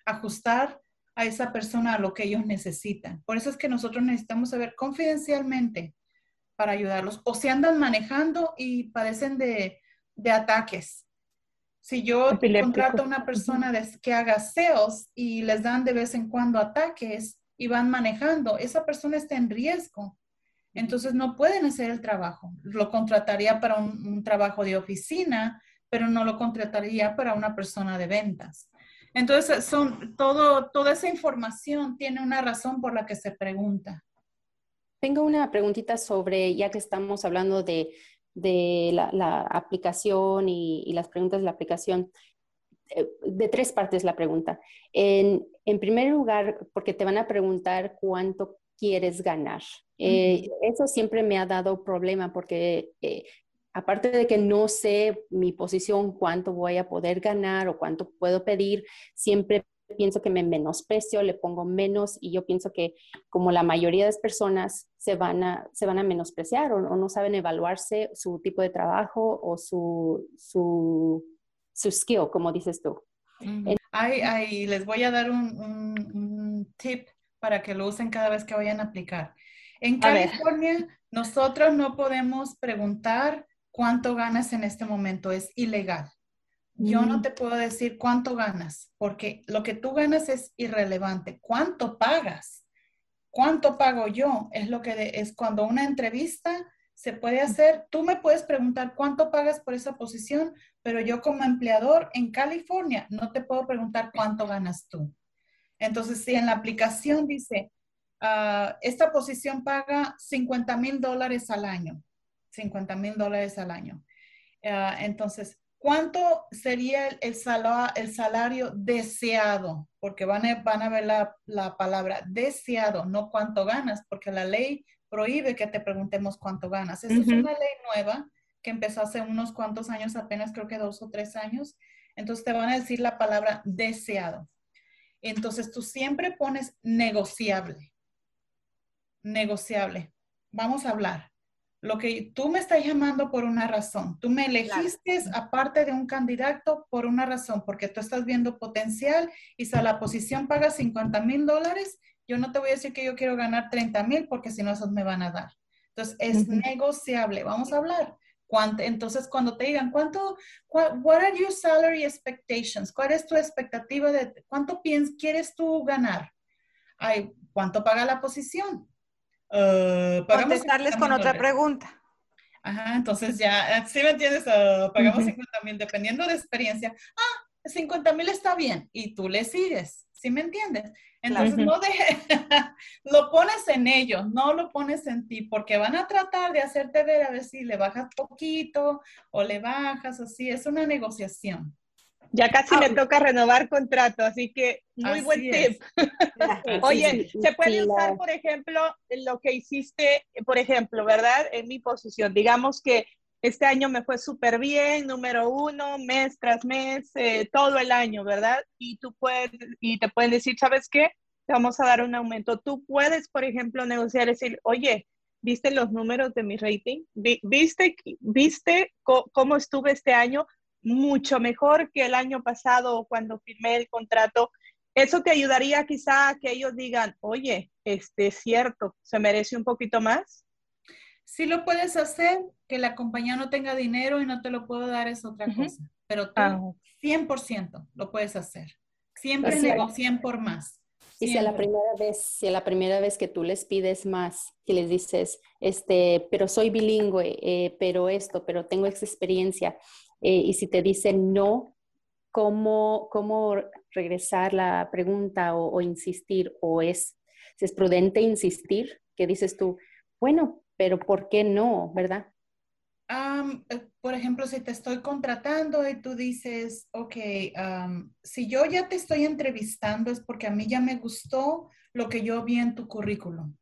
ajustar a esa persona a lo que ellos necesitan. Por eso es que nosotros necesitamos saber confidencialmente para ayudarlos. O si andan manejando y padecen de, ataques. Si yo contrato a una persona que haga SEOs y les dan de vez en cuando ataques y van manejando, esa persona está en riesgo. Entonces no pueden hacer el trabajo. Lo contrataría para un trabajo de oficina, pero no lo contrataría para una persona de ventas. Entonces, son todo, toda esa información tiene una razón por la que se pregunta. Tengo una preguntita sobre, ya que estamos hablando de, la, aplicación y, las preguntas de la aplicación, eh, de tres partes la pregunta. En, primer lugar, porque te van a preguntar cuánto quieres ganar. Eh, eso siempre me ha dado problema porque eh, aparte de que no sé mi posición, cuánto voy a poder ganar o cuánto puedo pedir, siempre pienso que me menosprecio, le pongo menos y yo pienso que como la mayoría de las personas se van a, se van a menospreciar o, no saben evaluarse su tipo de trabajo o su, su, su skill, como dices tú. les voy a dar un, tip para que lo usen cada vez que vayan a aplicar. En California, nosotros no podemos preguntar cuánto ganas en este momento, es ilegal. Yo no te puedo decir cuánto ganas, porque lo que tú ganas es irrelevante. ¿Cuánto pagas? ¿Cuánto pago yo? Es lo que es cuando una entrevista se puede hacer. Tú me puedes preguntar cuánto pagas por esa posición, pero yo como empleador en California no te puedo preguntar cuánto ganas tú. Entonces, si en la aplicación dice, ah, esta posición paga 50 mil dólares al año, 50 mil dólares al año. Ah, entonces, ¿cuánto sería el, salario, el salario deseado? Porque van a, van a ver la, la, palabra deseado, no cuánto ganas, porque la ley prohíbe que te preguntemos cuánto ganas. Esa es una ley nueva que empezó hace unos cuantos años, apenas creo que dos o tres años. Entonces te van a decir la palabra deseado. Entonces tú siempre pones negociable. Negociable. Vamos a hablar lo que tú me estás llamando por una razón. Tú me elegiste aparte de un candidato por una razón, porque tú estás viendo potencial y si a la posición paga 50 mil dólares, yo no te voy a decir que yo quiero ganar 30 mil porque si no, esos me van a dar. Entonces, es negociable. Vamos a hablar. entonces, cuando te digan, ¿cuánto, what are your salary expectations? ¿Cuál es tu expectativa de cuánto quieres tú ganar? Ay, ¿cuánto paga la posición? Uh, Contestarles con otra pregunta. Ajá, entonces ya, si me entiendes, uh, pagamos 50 mil dependiendo de experiencia. Ah, 50 mil está bien y tú le sigues, ¿sí me entiendes? Entonces no deje, lo pones en ellos, no lo pones en ti, porque van a tratar de hacerte ver a ver si le bajas poquito o le bajas, así, es una negociación. Ya casi me toca renovar contrato, así que muy buen tip. Oye, se puede usar, por ejemplo, lo que hiciste, por ejemplo, ¿verdad? En mi posición. Digamos que este año me fue súper bien, número uno, mes tras mes, eh, todo el año, ¿verdad? Y tú puedes, y te pueden decir, ¿sabes qué? Te vamos a dar un aumento. Tú puedes, por ejemplo, negociar y decir, oye, ¿viste los números de mi rating? ¿Viste, viste cómo estuve este año? Mucho mejor que el año pasado cuando firmé el contrato. Eso te ayudaría quizá a que ellos digan, oye, este es cierto, se merece un poquito más. Sí lo puedes hacer, que la compañía no tenga dinero y no te lo puedo dar es otra cosa, pero tú 100% ah. lo puedes hacer. Siempre negocien por más. Y si a la primera vez, si a la primera vez que tú les pides más, que les dices, este, pero soy bilingüe, eh, pero esto, pero tengo esa experiencia, eh, y si te dicen no, ¿cómo, cómo regresar la pregunta o, insistir? ¿O es, es prudente insistir? Que dices tú, bueno, pero ¿por qué no? ¿Verdad? Eh, por ejemplo, si te estoy contratando y tú dices, ok, si yo ya te estoy entrevistando es porque a mí ya me gustó lo que yo vi en tu currículum.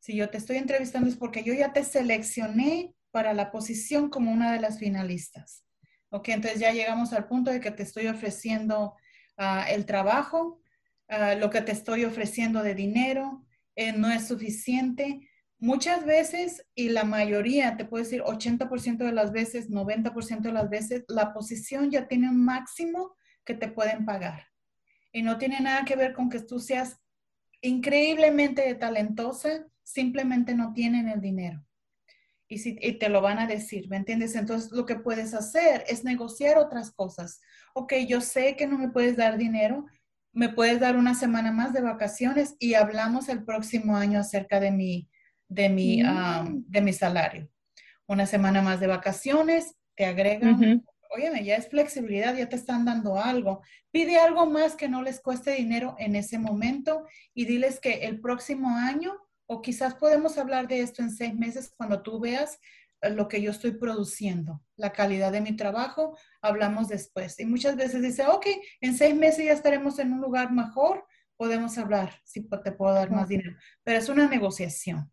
Si yo te estoy entrevistando es porque yo ya te seleccioné para la posición como una de las finalistas. Ok, entonces ya llegamos al punto de que te estoy ofreciendo ah, el trabajo, ah, lo que te estoy ofreciendo de dinero eh, no es suficiente, Muchas veces, y la mayoría, te puedo decir 80% de las veces, 90% de las veces, la posición ya tiene un máximo que te pueden pagar. Y no tiene nada que ver con que tú seas increíblemente talentosa, simplemente no tienen el dinero. Y, si, y te lo van a decir, ¿me entiendes? Entonces lo que puedes hacer es negociar otras cosas. Ok, yo sé que no me puedes dar dinero, me puedes dar una semana más de vacaciones y hablamos el próximo año acerca de mi, de mi, mm. de mi salario. Una semana más de vacaciones, te agregan, oye, ya es flexibilidad, ya te están dando algo. Pide algo más que no les cueste dinero en ese momento y diles que el próximo año, o quizás podemos hablar de esto en seis meses cuando tú veas eh, lo que yo estoy produciendo, la calidad de mi trabajo, hablamos después. Y muchas veces dice, ok, en seis meses ya estaremos en un lugar mejor, podemos hablar, si te puedo dar más dinero. Pero es una negociación.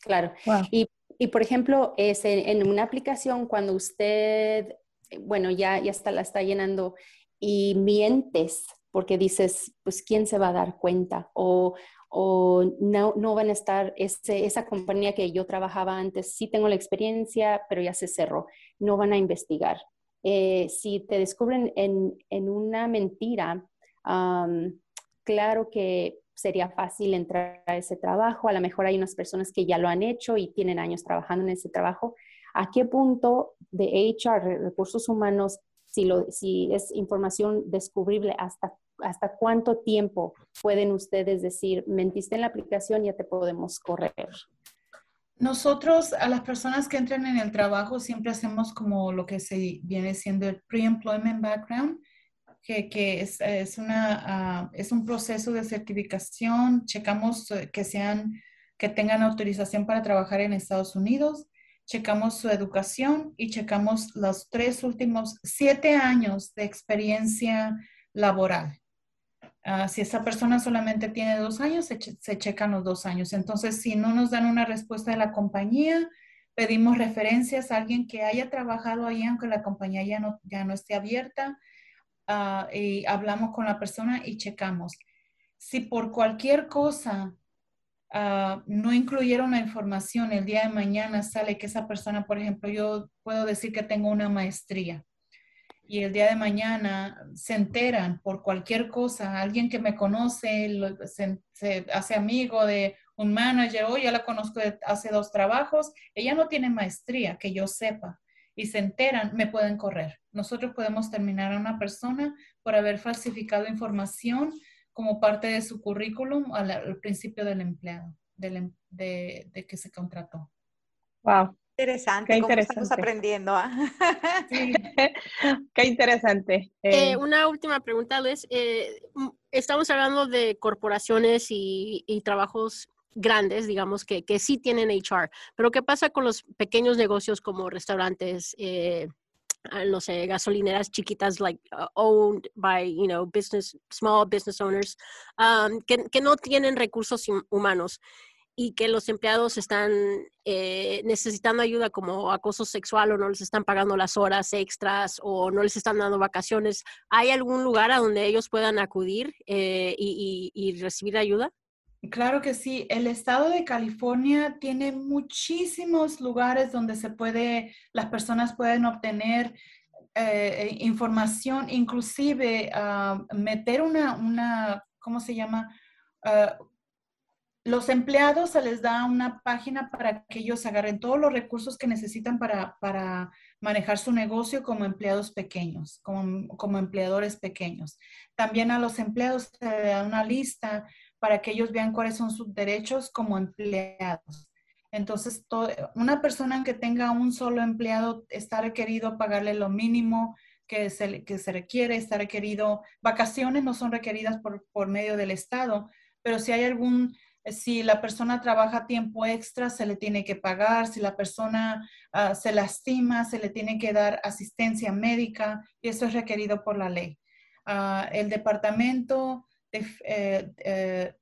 Claro. Y, y, por ejemplo, es en, una aplicación cuando usted, bueno, ya, ya está, la está llenando y mientes porque dices, pues, ¿quién se va a dar cuenta? O, o no, no, van a estar, esa compañía que yo trabajaba antes, sí tengo la experiencia, pero ya se cerró, no van a investigar. Eh, si te descubren en, en una mentira, claro que sería fácil entrar a ese trabajo. A lo mejor hay unas personas que ya lo han hecho y tienen años trabajando en ese trabajo. ¿A qué punto de HR, recursos humanos, si, lo, si es información descubrible, hasta, hasta cuánto tiempo pueden ustedes decir, mentiste en la aplicación, ya te podemos correr? Nosotros, a las personas que entran en el trabajo, siempre hacemos como lo que se viene siendo el pre-employment background que, es, es, una, ah, es un proceso de certificación, checamos eh, que, sean, que tengan autorización para trabajar en Estados Unidos, checamos su educación y checamos los tres últimos siete años de experiencia laboral. Ah, si esa persona solamente tiene dos años, se, se, checan los dos años. Entonces, si no nos dan una respuesta de la compañía, pedimos referencias a alguien que haya trabajado ahí, aunque la compañía ya no, ya no esté abierta. Ah, y hablamos con la persona y checamos. Si por cualquier cosa ah, no incluyeron la información, el día de mañana sale que esa persona, por ejemplo, yo puedo decir que tengo una maestría y el día de mañana se enteran por cualquier cosa, alguien que me conoce, se, hace amigo de un manager, o ya la conozco hace dos trabajos, ella no tiene maestría, que yo sepa y se enteran, me pueden correr. Nosotros podemos terminar a una persona por haber falsificado información como parte de su currículum al, principio del empleado, em, de, que se contrató. Wow. Interesante, Qué interesante. estamos aprendiendo. ¿ah? Qué interesante. Eh, una última pregunta, Luis. Eh, estamos hablando de corporaciones y, y trabajos grandes, digamos, que, que sí tienen HR. Pero ¿qué pasa con los pequeños negocios como restaurantes? Eh, ah, no sé, gasolineras chiquitas, like uh, owned by, you know, business, small business owners, um, que, que, no tienen recursos humanos y que los empleados están eh, necesitando ayuda como acoso sexual o no les están pagando las horas extras o no les están dando vacaciones, ¿hay algún lugar a donde ellos puedan acudir eh, y, recibir ayuda? Claro que sí. El estado de California tiene muchísimos lugares donde se puede, las personas pueden obtener eh, información, inclusive ah, meter una, una, ¿cómo se llama? Ah, los empleados se les da una página para que ellos agarren todos los recursos que necesitan para, para manejar su negocio como empleados pequeños, como, como empleadores pequeños. También a los empleados se les da una lista para que ellos vean cuáles son sus derechos como empleados. Entonces, una persona que tenga un solo empleado está requerido pagarle lo mínimo que se, que se requiere, está requerido, vacaciones no son requeridas por, por medio del Estado, pero si hay algún, si la persona trabaja tiempo extra, se le tiene que pagar, si la persona ah, se lastima, se le tiene que dar asistencia médica y eso es requerido por la ley. Ah, el departamento de, eh, eh,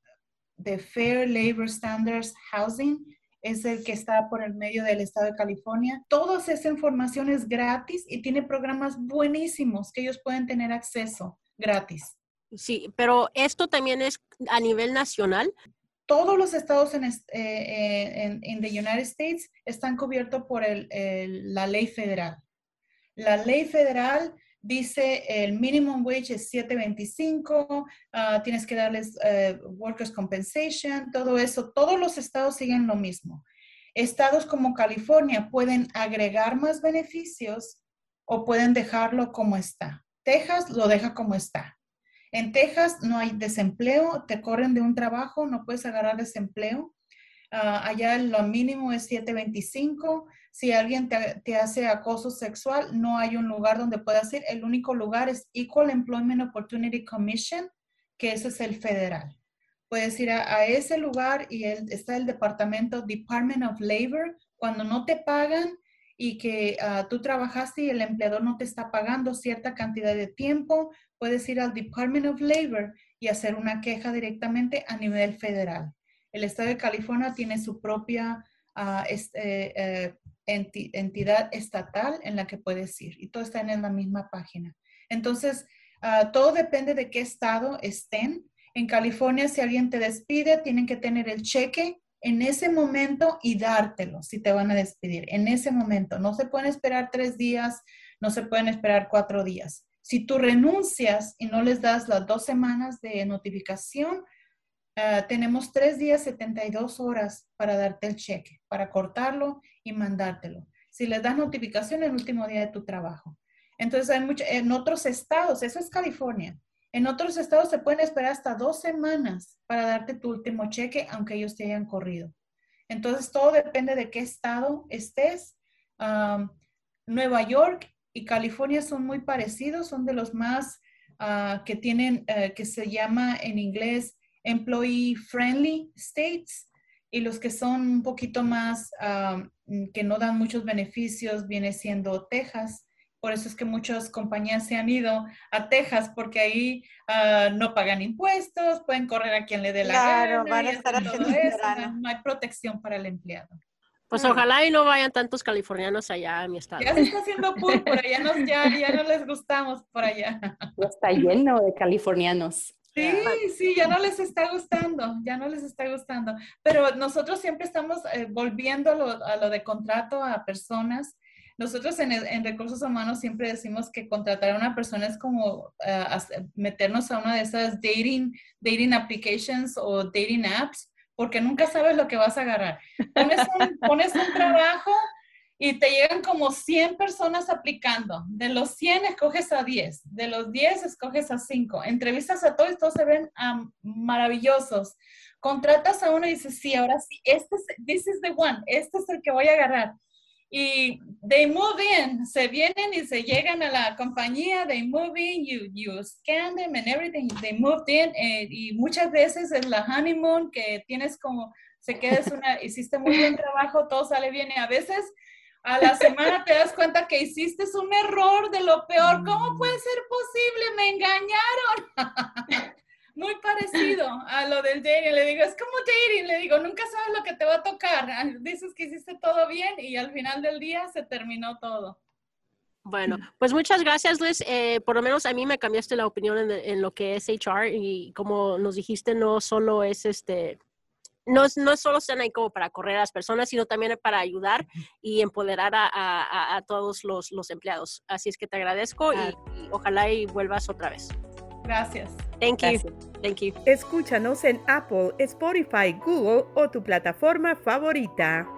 de Fair Labor Standards Housing es el que está por el medio del estado de California. Toda esa información gratis y tiene programas buenísimos que ellos pueden tener acceso gratis. Sí, pero esto también es a nivel nacional. Todos los estados en, eh, en, the United States están cubiertos por el, la ley federal. La ley federal dice el minimum wage es 7.25, ah, tienes que darles uh, workers compensation, todo eso. Todos los estados siguen lo mismo. Estados como California pueden agregar más beneficios o pueden dejarlo como está. Texas lo deja como está. En Texas no hay desempleo, te corren de un trabajo, no puedes agarrar desempleo. Ah, allá lo mínimo es 725. Si alguien te, hace acoso sexual, no hay un lugar donde puedas ir. El único lugar es Equal Employment Opportunity Commission, que ese es el federal. Puedes ir a, ese lugar y está el departamento Department of Labor. Cuando no te pagan, y que ah, tú trabajaste y el empleador no te está pagando cierta cantidad de tiempo, puedes ir al Department of Labor y hacer una queja directamente a nivel federal. El estado de California tiene su propia eh, entidad estatal en la que puedes ir y todo está en la misma página. Entonces, ah, todo depende de qué estado estén. En California, si alguien te despide, tienen que tener el cheque en ese momento y dártelo si te van a despedir, en ese momento. No se pueden esperar tres días, no se pueden esperar cuatro días. Si tú renuncias y no les das las dos semanas de notificación, ah, tenemos tres días, 72 horas para darte el cheque, para cortarlo y mandártelo. Si les das notificación el último día de tu trabajo. Entonces, hay mucho, en otros estados, eso es California, en otros estados se pueden esperar hasta dos semanas para darte tu último cheque, aunque ellos te hayan corrido. Entonces, todo depende de qué estado estés. Nueva York y California son muy parecidos, son de los más ah, que tienen, eh, que se llama en inglés employee friendly states y los que son un poquito más, que no dan muchos beneficios, viene siendo Texas por eso es que muchas compañías se han ido a Texas porque ahí ah, no pagan impuestos, pueden correr a quien le dé la gana. van a estar haciendo no, hay protección para el empleado. Pues ojalá y no vayan tantos californianos allá a mi estado. Ya se está haciendo pool por allá, nos, ya, ya no les gustamos por allá. está lleno de californianos. Sí, sí, ya no les está gustando, ya no les está gustando. Pero nosotros siempre estamos eh, volviendo a lo, a lo de contrato a personas nosotros en, recursos humanos siempre decimos que contratar a una persona es como eh, meternos a una de esas dating, dating applications o dating apps, porque nunca sabes lo que vas a agarrar. Pones un, pones un trabajo y te llegan como 100 personas aplicando. De los 100 escoges a 10, de los 10 escoges a 5. Entrevistas a todos y todos se ven maravillosos. Contratas a uno y dices, sí, ahora sí, este es, this is the one, este es el que voy a agarrar y they move in, se vienen y se llegan a la compañía, they move in, you, you scan them and everything, they moved in, eh, y muchas veces es la honeymoon que tienes como, se quedas una, hiciste muy buen trabajo, todo sale bien, y a veces a la semana te das cuenta que hiciste un error de lo peor, ¿cómo puede ser posible? Me engañaron. muy parecido a lo del dating. Le digo, es como dating. Le digo, nunca sabes lo que te va a tocar. Dices que hiciste todo bien y al final del día se terminó todo. Bueno, pues muchas gracias, Luis. Eh, por lo menos a mí me cambiaste la opinión en, lo que es HR y como nos dijiste, no solo es este, no, no solo están ahí como para correr a las personas, sino también para ayudar y empoderar a, todos los, empleados. Así es que te agradezco y ojalá y vuelvas otra vez. Gracias. Thank you. Thank you. Escúchanos en Apple, Spotify, Google o tu plataforma favorita.